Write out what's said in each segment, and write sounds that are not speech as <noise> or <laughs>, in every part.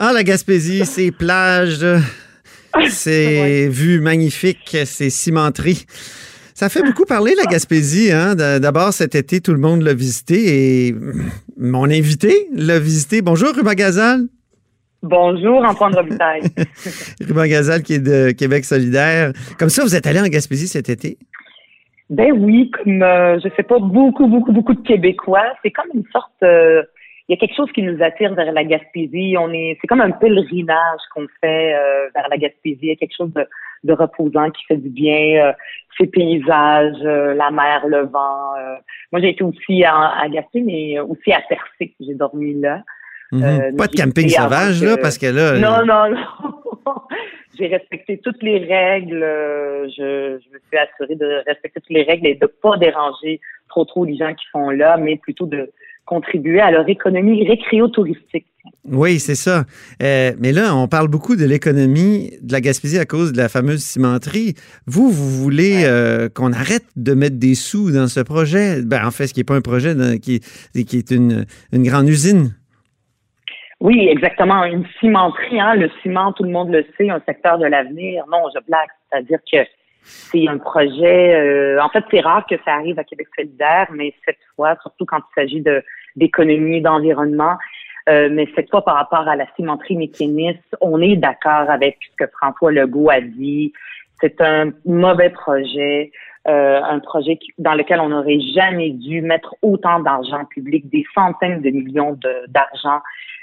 Ah, la Gaspésie, ces plages, ces <laughs> vues magnifiques, ces cimenteries. Ça fait beaucoup parler, la Gaspésie. Hein? D'abord, cet été, tout le monde l'a visité et mon invité l'a visité. Bonjour, Ruben Gazal. Bonjour, Antoine Robitaille. <laughs> Ruben Gazal, qui est de Québec solidaire. Comme ça, vous êtes allé en Gaspésie cet été? ben oui, comme euh, je sais pas, beaucoup, beaucoup, beaucoup de Québécois. C'est comme une sorte euh, il y a quelque chose qui nous attire vers la Gaspésie. On est c'est comme un pèlerinage qu'on fait euh, vers la Gaspésie. Il y a quelque chose de, de reposant qui fait du bien. Euh, ces paysages, euh, la mer, le vent. euh. Moi, j'ai été aussi à, à Gaspé, mais aussi à Percé. J'ai dormi là. Mhm. Euh, Pas de camping sauvage, que- là, parce que là. Non, non, non. <laughs> J'ai respecté toutes les règles. euh, Je, je me suis assurée de respecter toutes les règles et de pas déranger trop trop les gens qui sont là, mais plutôt de contribuer à leur économie récréo-touristique. Oui, c'est ça. Euh, mais là, on parle beaucoup de l'économie de la Gaspésie à cause de la fameuse cimenterie. Vous, vous voulez Ouais. euh, qu'on arrête de mettre des sous dans ce projet? Ben, en fait, ce qui n'est pas un projet, dans- qui, qui est une, une grande usine. Oui, exactement. Une cimenterie, hein, le ciment, tout le monde le sait, un secteur de l'avenir. Non, je blague. C'est-à-dire que c'est un projet. euh, en fait, c'est rare que ça arrive à Québec solidaire, mais cette fois, surtout quand il s'agit de d'économie, d'environnement, euh, mais cette fois par rapport à la cimenterie mécaniste, on est d'accord avec ce que François Legault a dit. C'est un mauvais projet, euh, un projet dans lequel on n'aurait jamais dû mettre autant d'argent public, des centaines de millions de- d'argent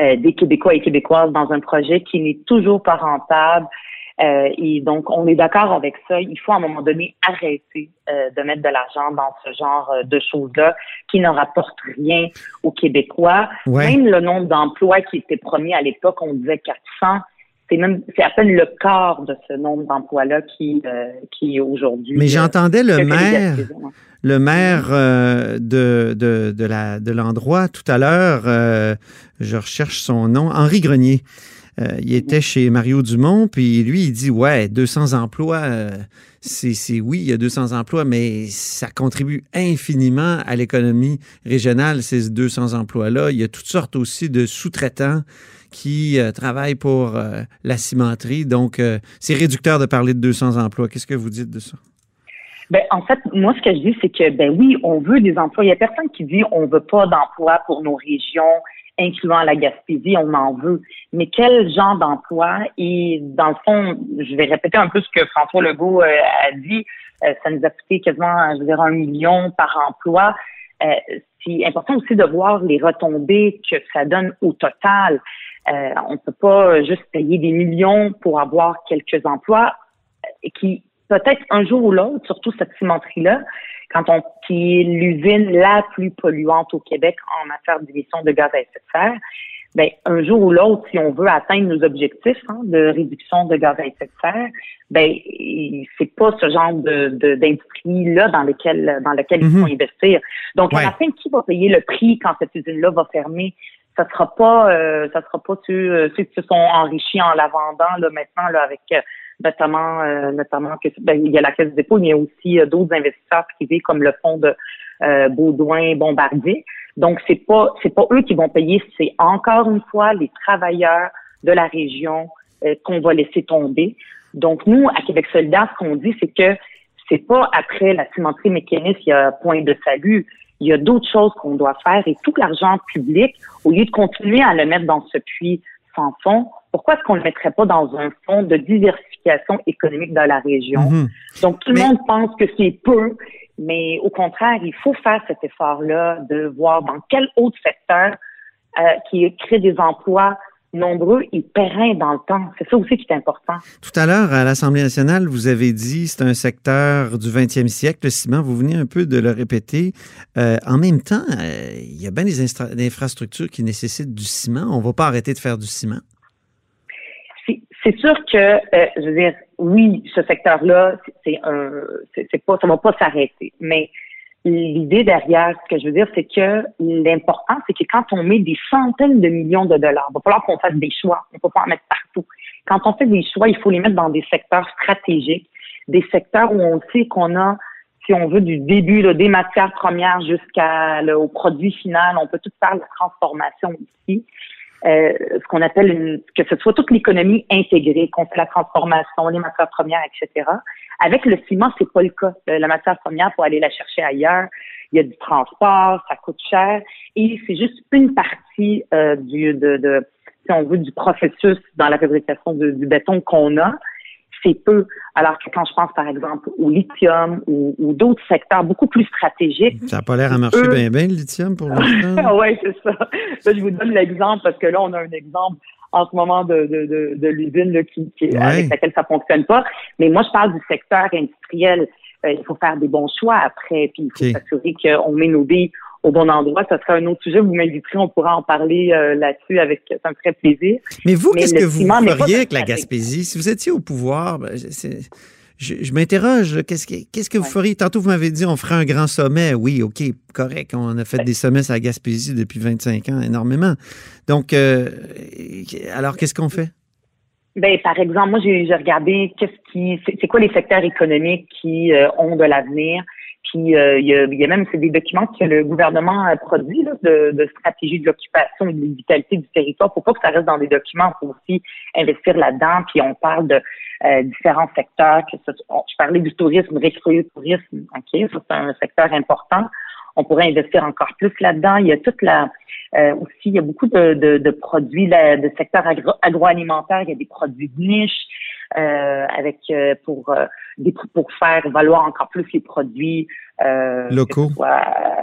euh, des Québécois et Québécoises dans un projet qui n'est toujours pas rentable. Euh, et donc, on est d'accord avec ça. Il faut à un moment donné arrêter euh, de mettre de l'argent dans ce genre euh, de choses-là qui ne rapportent rien aux Québécois. Ouais. Même le nombre d'emplois qui était promis à l'époque, on disait 400. C'est même, c'est à peine le quart de ce nombre d'emplois-là qui, euh, qui est aujourd'hui. Mais j'entendais le maire, hein. le maire euh, de, de, de, la, de l'endroit tout à l'heure, euh, je recherche son nom, Henri Grenier. Euh, il était chez Mario Dumont, puis lui, il dit Ouais, 200 emplois, euh, c'est, oui, il y a 200 emplois, mais ça contribue infiniment à l'économie régionale, ces 200 emplois-là. Il y a toutes sortes aussi de sous-traitants qui euh, travaillent pour la cimenterie. Donc, c'est réducteur de parler de 200 emplois. Qu'est-ce que vous dites de ça? Ben, en fait, moi, ce que je dis, c'est que, ben oui, on veut des emplois. Il y a personne qui dit on veut pas d'emplois pour nos régions, incluant la Gaspésie, on en veut. Mais quel genre d'emploi? Et dans le fond, je vais répéter un peu ce que François Legault euh, a dit. Euh, ça nous a coûté quasiment, je dirais, un million par emploi. Euh, c'est important aussi de voir les retombées que ça donne au total. Euh, on ne peut pas juste payer des millions pour avoir quelques emplois qui peut-être un jour ou l'autre, surtout cette cimenterie-là, quand on qui est l'usine la plus polluante au Québec en matière d'émissions de gaz à effet de serre, ben un jour ou l'autre, si on veut atteindre nos objectifs hein, de réduction de gaz à effet de serre, ben c'est pas ce genre de de- d'industrie-là dans lequel dans lequel il faut Mhm. investir. Donc Ouais. à la fin, qui va payer le prix quand cette usine-là va fermer? Ça sera pas euh, ça sera pas ceux, ceux qui se sont enrichis en la vendant là maintenant là avec euh, notamment euh, notamment que ben, il y a la caisse de dépôt, mais il y a aussi euh, d'autres investisseurs privés comme le fonds de euh, Baudouin Bombardier. Donc c'est pas c'est pas eux qui vont payer, c'est encore une fois les travailleurs de la région euh, qu'on va laisser tomber. Donc nous à Québec solidaire, ce qu'on dit c'est que c'est pas après la cimenterie mécaniste il y a point de salut. Il y a d'autres choses qu'on doit faire et tout l'argent public, au lieu de continuer à le mettre dans ce puits sans fond, pourquoi est-ce qu'on le mettrait pas dans un fonds de diversification économique dans la région? Mhm. Donc, tout Mais- le monde pense que c'est peu, mais au contraire, il faut faire cet effort-là de voir dans quel autre secteur euh, qui crée des emplois nombreux et pérennes dans le temps. C'est ça aussi qui est important. Tout à l'heure, à l'Assemblée nationale, vous avez dit c'est un secteur du 20e siècle, le ciment. Vous venez un peu de le répéter. Euh, en même temps, euh, il y a bien des, infrastructures qui nécessitent du ciment. On ne va pas arrêter de faire du ciment. C'est C'est sûr que, euh, je veux dire, oui, ce secteur-là, c'est un, c'est pas, ça va pas s'arrêter. Mais l'idée derrière, ce que je veux dire, c'est que l'important, c'est que quand on met des centaines de millions de dollars, il va falloir qu'on fasse des choix. On peut pas en mettre partout. Quand on fait des choix, il faut les mettre dans des secteurs stratégiques, des secteurs où on sait qu'on a si on veut, du début là, des matières premières jusqu'au produit final. On peut tout faire la transformation ici. Euh, ce qu'on appelle une, que ce soit toute l'économie intégrée, qu'on fait la transformation, les matières premières, etc. Avec le ciment, c'est pas le cas. Euh, la matière première, pour aller la chercher ailleurs. Il y a du transport, ça coûte cher, et c'est juste une partie euh, du de, de, si on veut, du processus dans la fabrication du béton qu'on a c'est peu. Alors que quand je pense, par exemple, au lithium ou, d'autres secteurs beaucoup plus stratégiques. Ça n'a pas l'air à marcher bien, bien, le lithium, pour l'instant. <laughs> oui, c'est ça. je vous donne l'exemple parce que là, on a un exemple en ce moment de, de, de, l'usine qui, qui avec laquelle ça fonctionne pas. Mais moi, je parle du secteur industriel. Euh, il faut faire des bons choix après, puis il faut s'assurer qu'on met nos billes au bon endroit. Ça sera un autre sujet. Vous m'inviterez, on pourra en parler euh, là-dessus avec ça me ferait plaisir. Mais vous, qu'est-ce que vous feriez avec la Gaspésie? Si vous étiez au pouvoir, ben, je, m'interroge, qu'est-ce que, qu'est-ce que vous feriez? Tantôt, vous m'avez dit, on ferait un grand sommet. Oui, OK, correct. On a fait des sommets à la Gaspésie depuis 25 ans, énormément. Donc, euh, alors, qu'est-ce qu'on fait? Ben, par exemple, moi, j'ai, regardé qu'est-ce qui, c'est, quoi les secteurs économiques qui euh, ont de l'avenir. Puis euh, il, y a, y a, même c'est des documents que le gouvernement a produits de, de, stratégie de l'occupation et de vitalité du territoire. Faut pas que ça reste dans des documents, faut aussi investir là-dedans. Puis on parle de euh, différents secteurs. Que je parlais du tourisme, recruter tourisme. Ok, ça c'est un secteur important. On pourrait investir encore plus là-dedans. Il y a toute la euh, aussi, il y a beaucoup de, de, de produits de secteur agroalimentaire. Il y a des produits de niche avec euh, pour euh, des, pour faire valoir encore plus les produits locaux.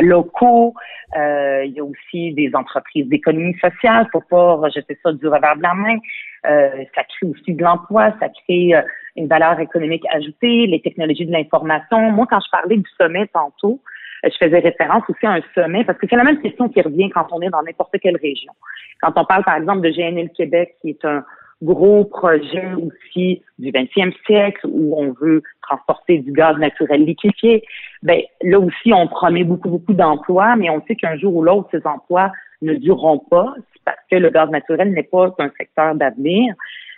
locaux. il y a aussi des entreprises d'économie sociale pour pas rejeter ça du revers de la main. ça crée aussi de l'emploi, ça crée une valeur économique ajoutée, les technologies de l'information. Moi, quand je parlais du sommet tantôt, je faisais référence aussi à un sommet parce que c'est la même question qui revient quand on est dans n'importe quelle région. Quand on parle, par exemple, de GNL Québec, qui est un gros projet aussi du 20e siècle où on veut transporter du gaz naturel liquéfié, ben là aussi on promet beaucoup beaucoup d'emplois, mais on sait qu'un jour ou l'autre ces emplois ne dureront pas parce que le gaz naturel n'est pas un secteur d'avenir.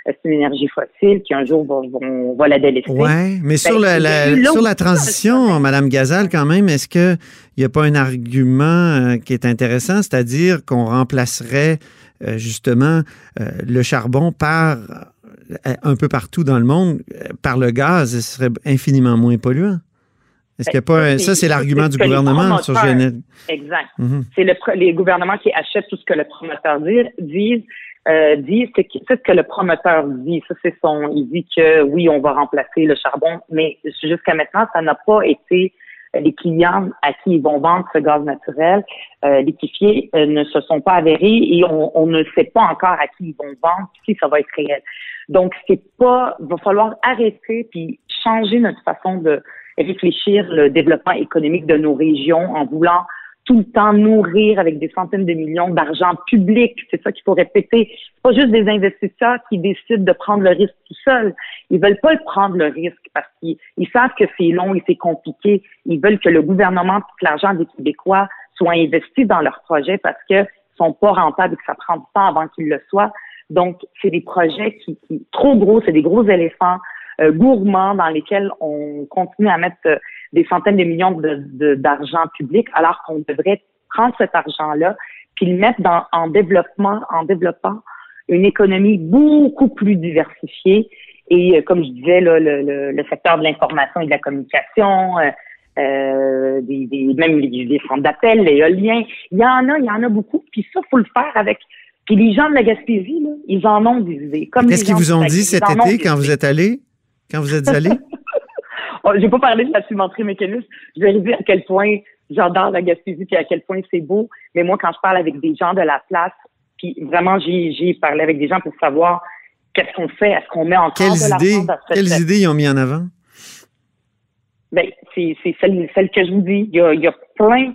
Euh, c'est une énergie fossile qui un jour va, on va la délaisser. Oui, mais sur, ben, la, sur la transition, Madame Gazal, quand même, est-ce qu'il n'y a pas un argument euh, qui est intéressant, c'est-à-dire qu'on remplacerait euh, justement le charbon par un peu partout dans le monde par le gaz, ce serait infiniment moins polluant? Est-ce qu'il n'y a pas ben, ça, c'est l'argument du gouvernement sur GNL. Exact. Mhm. C'est le, les gouvernements qui achètent tout ce que le promoteur dit, disent euh, dit, c'est ce que le promoteur dit. Ça, c'est son. Il dit que oui, on va remplacer le charbon, mais jusqu'à maintenant, ça n'a pas été euh, les clients à qui ils vont vendre ce gaz naturel euh, liquéfié euh, ne se sont pas avérés et on, on, ne sait pas encore à qui ils vont vendre si ça va être réel. Donc c'est pas, va falloir arrêter puis changer notre façon de réfléchir le développement économique de nos régions en voulant tout le temps nourrir avec des centaines de millions d'argent public. C'est ça qu'il faut répéter. C'est pas juste des investisseurs qui décident de prendre le risque tout seuls. Ils veulent pas prendre le risque parce qu'ils savent que c'est long et c'est compliqué. Ils veulent que le gouvernement et l'argent des Québécois soit investi dans leurs projets parce que sont pas rentables et que ça prend du temps avant qu'ils le soient. Donc, c'est des projets qui, qui trop gros, c'est des gros éléphants euh, gourmands dans lesquels on continue à mettre euh, des centaines de millions de, d'argent public, alors qu'on devrait prendre cet argent-là puis le mettre dans, en développement, en développant une économie beaucoup plus diversifiée. Et euh, comme je disais, là, le, le, secteur de l'information et de la communication, euh, euh des, des, même les, des centres d'appel, l'éolien, il y en a, il y en a beaucoup. Puis ça, faut le faire avec. Puis les gens de la Gaspésie, là, ils en ont des idées. Qu'est-ce qu'ils vous ont dit cet été quand vous êtes allé? Quand vous êtes allé? <laughs> Oh, j'ai pas parlé de la cimenterie mécaniste. Je vais dire à quel point j'adore la Gaspésie puis à quel point c'est beau. Mais moi, quand je parle avec des gens de la place, puis vraiment, j'ai parlé avec des gens pour savoir qu'est-ce qu'on fait, est-ce qu'on met encore quelles de la idées, Quelles idées ils ont mis en avant? Ben, c'est celle, celle, que je vous dis. Il y a, il y a plein.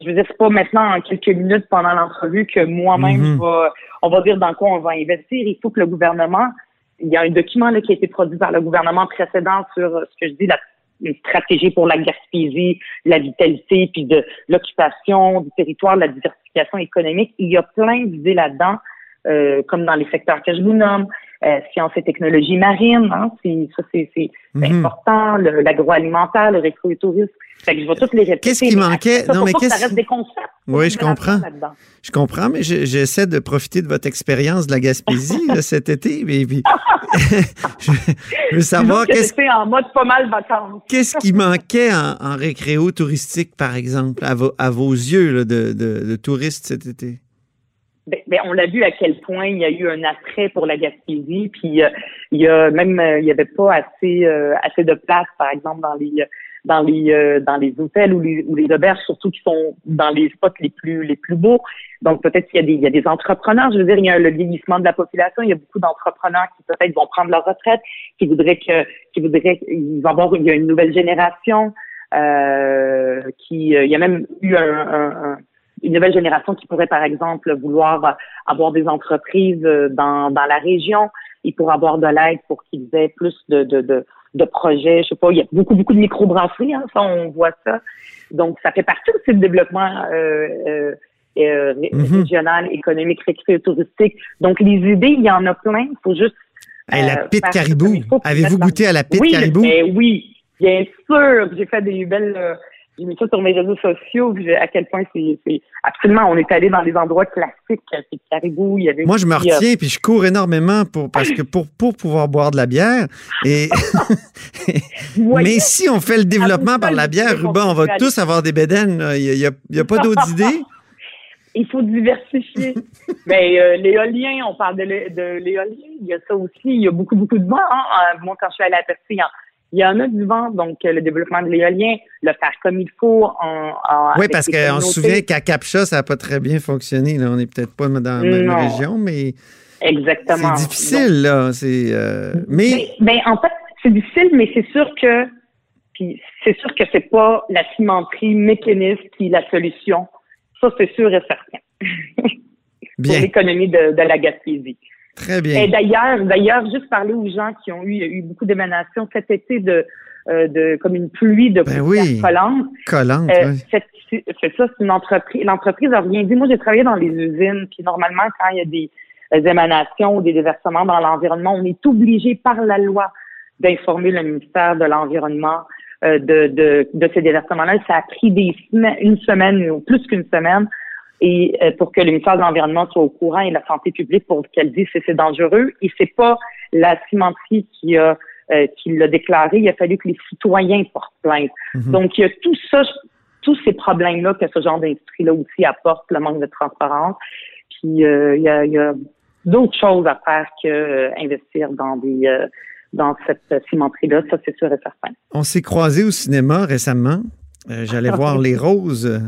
Je veux dire, c'est pas maintenant en quelques minutes pendant l'entrevue que moi-même, mm-hmm. on va dire dans quoi on va investir. Il faut que le gouvernement il y a un document là, qui a été produit par le gouvernement précédent sur ce que je dis, la une stratégie pour la Gaspésie, la vitalité, puis de l'occupation du territoire, la diversification économique. Il y a plein d'idées là-dedans, euh, comme dans les secteurs que je vous nomme, euh, sciences et technologies marines, hein, ça c'est Mhm. important, le- l'agroalimentaire, le récro-tourisme. Fait que je vais toutes les répéter. Qu'est-ce qui manquait? ça, Non, mais qu'est-ce ça reste des concepts. Oui, je comprends. Je comprends, mais je- j'essaie de profiter de votre expérience de la Gaspésie là, cet été. Mais, puis- <laughs> <laughs> je, veux savoir qu'est-ce en mode pas mal vacances. qu'est-ce qui manquait en, en récréo touristique, par exemple, à, vos- à vos yeux là, de, de- de touristes cet été? Ben, ben, on l'a vu à quel point il y a eu un attrait pour la Gaspésie, puis euh, il y a même euh, il y avait pas assez euh, assez de place, par exemple dans les dans les euh, dans les hôtels ou les, ou les auberges, surtout qui sont dans les spots les plus les plus beaux. Donc peut-être qu'il y a des il y a des entrepreneurs. Je veux dire, il y a le vieillissement de la population. Il y a beaucoup d'entrepreneurs qui peut-être vont prendre leur retraite, qui voudraient que qui voudraient ils vont avoir il y a une nouvelle génération euh, qui il y a même eu un, un- un- une nouvelle génération qui pourrait, par exemple, vouloir avoir des entreprises euh, dans, dans la région. Ils pourraient avoir de l'aide pour qu'ils aient plus de, de, de, de projets. Je sais pas, il y a beaucoup, beaucoup de microbrasseries, hein, ça, on voit ça. Donc, ça fait partie aussi du développement euh, euh, euh, Mhm. régional, économique, récréo-touristique. Donc, les idées, il y en a plein. Il faut juste... Hey, la euh, pite caribou. Avez-vous goûté à la pite oui, caribou? mais oui, bien sûr. J'ai fait des belles. J'ai mis ça sur mes réseaux sociaux. puis à quel point c'est, absolument. On est allé dans des endroits classiques. euh, C'est caribou. Il y avait Moi, je me euh, retiens, puis je cours énormément pour, parce que pour, pour pouvoir boire de la bière. Et, <laughs> <laughs> mais si on fait le développement par la bière, Ruben, on va tous avoir des bédaines. Il n'y a, pas <laughs> d'autres idées? Il faut diversifier. Mais euh, l'éolien, on parle de, l'é- de l'éolien. Il y a ça aussi. Il y a beaucoup, beaucoup de vent. hein. Moi, quand je suis allée à Percy, il y en- a du vent. Donc, euh, le développement de l'éolien, le faire comme il faut. En, en- Oui, parce qu'on se souvient qu'à Capcha, ça n'a pas très bien fonctionné. Là. On n'est peut-être pas dans la même Non. région, mais Exactement. c'est difficile. Là. C'est, euh, mais Mais, ben, en fait, c'est difficile, mais c'est sûr que puis c'est sûr que c'est pas la cimenterie mécaniste qui est la solution. Ça, c'est sûr et certain. <laughs> pour bien, l'économie de, de la Gaspésie. Très bien. Et d'ailleurs, d'ailleurs, juste parler aux gens qui ont eu, eu beaucoup d'émanations cet été de, euh, de comme une pluie de Ben oui. collante. Collante, Euh, ouais. c'est c'est ça, c'est une entreprise. L'entreprise a rien dit. Moi, j'ai travaillé dans les usines, puis normalement, quand il y a des euh, émanations ou des déversements dans l'environnement, on est obligé par la loi d'informer le ministère de l'Environnement euh, de, de, de ces déversements-là. Ça a pris des semaines, une semaine ou plus qu'une semaine et euh, pour que le ministère de l'Environnement soit au courant et la santé publique pour qu'elle dise si c'est dangereux. Et c'est pas la cimenterie qui a euh, qui l'a déclaré. Il a fallu que les citoyens portent plainte. Mhm. Donc, il y a tout ça, tous ces problèmes-là que ce genre d'industrie-là aussi apporte, le manque de transparence. Puis, euh, il y a, il y a d'autres choses à faire que euh, dans des euh, dans cette cimenterie-là, ça c'est sûr et certain. On s'est croisés au cinéma récemment. Euh, J'allais <laughs> voir Les Roses, euh,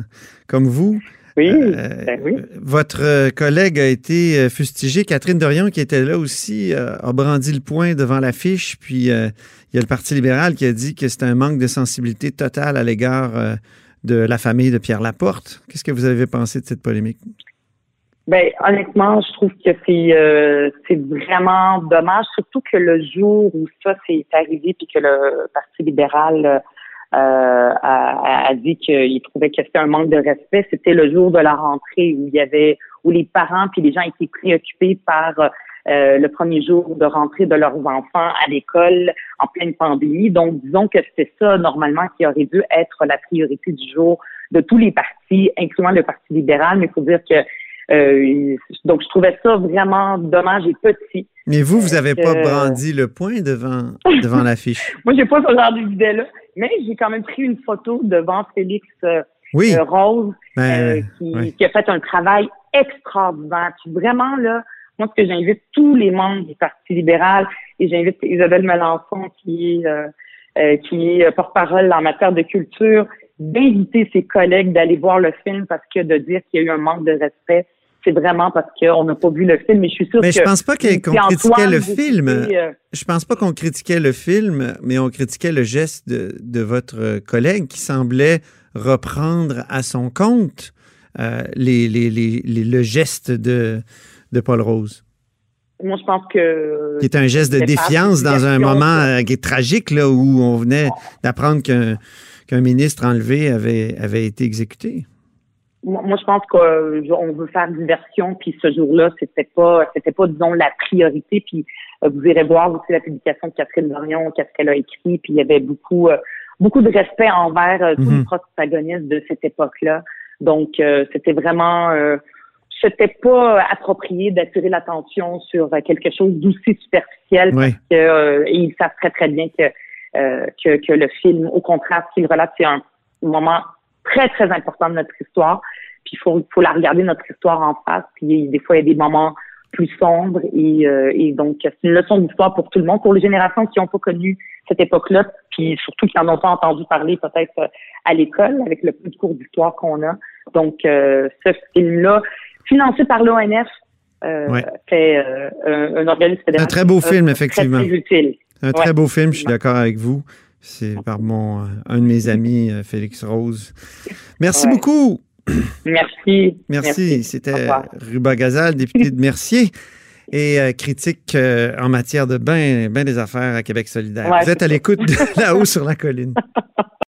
comme vous. Oui, Euh, ben oui. Votre euh, collègue a été euh, fustigé. Catherine Dorion, qui était là aussi, a brandi le poing devant l'affiche. Puis euh, il y a le Parti libéral qui a dit que c'était un manque de sensibilité totale à l'égard euh, de la famille de Pierre Laporte. Qu'est-ce que vous avez pensé de cette polémique? Ben honnêtement, je trouve que c'est euh, c'est vraiment dommage, surtout que le jour où ça s'est arrivé puis que le Parti libéral euh, a, a dit qu'il trouvait que c'était un manque de respect, c'était le jour de la rentrée où il y avait où les parents puis les gens étaient préoccupés par euh, le premier jour de rentrée de leurs enfants à l'école en pleine pandémie. Donc disons que c'est ça normalement qui aurait dû être la priorité du jour de tous les partis, incluant le Parti libéral, mais il faut dire que euh, donc, je trouvais ça vraiment dommage et petit. Mais vous, vous n'avez pas Euh, brandi le poing devant, devant l'affiche? <laughs> Moi, j'ai pas ce genre d'idée-là, mais j'ai quand même pris une photo devant Félix euh, Oui, euh, Rose, ben, euh, qui, qui a fait un travail extraordinaire. Puis vraiment, là, moi, ce que j'invite tous les membres du Parti libéral, et j'invite Isabelle Melançon, qui est, euh, qui est porte-parole en matière de culture, d'inviter ses collègues d'aller voir le film parce que de dire qu'il y a eu un manque de respect, c'est vraiment parce qu'on n'a pas vu le film. Mais je suis sûre Mais que je pense pas qu'on critiquait le film. euh, Je pense pas qu'on critiquait le film, mais on critiquait le geste de, de votre collègue qui semblait reprendre à son compte euh, les, les- les- le geste de, de Paul Rose. moi, je pense que. Qui est un geste de défiance dans un moment euh, qui est tragique, là, où on venait d'apprendre qu'un qu'un ministre enlevé avait, avait été exécuté. Moi, je pense qu'on veut faire diversion, puis ce jour-là, c'était pas, c'était pas, disons, la priorité. Puis euh, vous irez voir aussi la publication de Catherine Dorion, qu'est-ce qu'elle a écrit, puis il y avait beaucoup, euh, beaucoup de respect envers euh, tous Mhm. les protagonistes de cette époque-là. Donc, euh, c'était vraiment, euh, c'était pas approprié d'attirer l'attention sur quelque chose d'aussi superficiel Oui. que, euh, et ils savent très très bien que, euh, que, que le film, au contraire, ce qu'il relate, c'est un moment très très important de notre histoire. Puis il faut, faut la regarder notre histoire en face. Puis des fois il y a des moments plus sombres et, euh, et donc c'est une leçon d'histoire pour tout le monde, pour les générations qui n'ont pas connu cette époque-là, puis surtout qui n'en ont pas entendu parler peut-être euh, à l'école avec le peu de cours d'histoire qu'on a. Donc euh, ce film-là, financé par l'ONF, euh, Ouais. fait euh, un, un organisme fédéral. Un très beau film, très, effectivement. Très utile. C'est un très beau film, je suis d'accord avec vous. C'est par mon, euh, un de mes amis, euh, Félix Rose. Merci Ouais. beaucoup. Merci. Merci. C'était. Ruba Gazal, député de Mercier et euh, critique euh, en matière de bain, bain des affaires à Québec solidaire. Ouais, Vous êtes à l'écoute de <laughs> là-haut sur la colline. <laughs>